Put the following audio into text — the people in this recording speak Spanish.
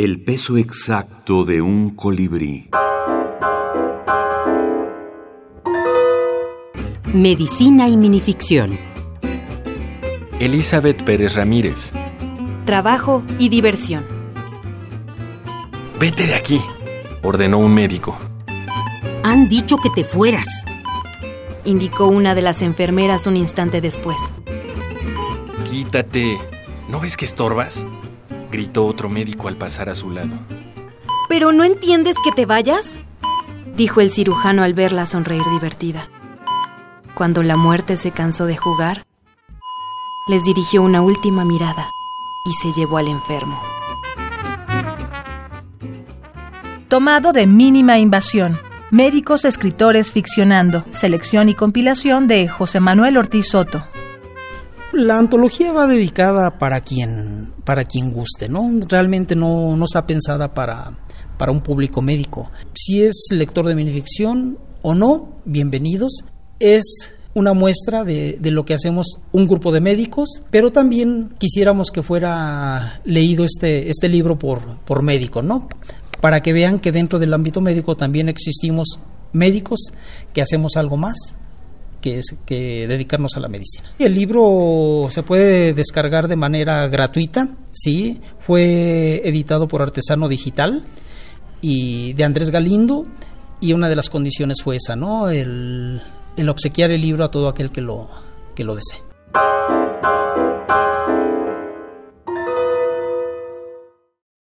El peso exacto de un colibrí. Medicina y minificción. Elizabeth Pérez Ramírez. Trabajo y diversión. Vete de aquí, ordenó un médico. Han dicho que te fueras. Indicó una de las enfermeras un instante después. Quítate. ¿No ves que estorbas? Gritó otro médico al pasar a su lado. ¿Pero no entiendes que te vayas? Dijo el cirujano al verla sonreír divertida. Cuando la muerte se cansó de jugar, les dirigió una última mirada y se llevó al enfermo. Tomado de mínima invasión. Médicos escritores ficcionando. Selección y compilación de José Manuel Ortiz Soto. La antología va dedicada para quien, para quien guste, ¿no? Realmente no, no está pensada para, para un público médico. Si es lector de minificción o no, bienvenidos. Es una muestra de, de, lo que hacemos un grupo de médicos, pero también quisiéramos que fuera leído este, este libro por, por médicos, ¿no? Para que vean que dentro del ámbito médico también existimos médicos que hacemos algo más que es que dedicarnos a la medicina. El libro se puede descargar de manera gratuita, sí, fue editado por Artesano Digital y de Andrés Galindo y una de las condiciones fue esa, ¿no? El, el obsequiar el libro a todo aquel que lo, que lo desee.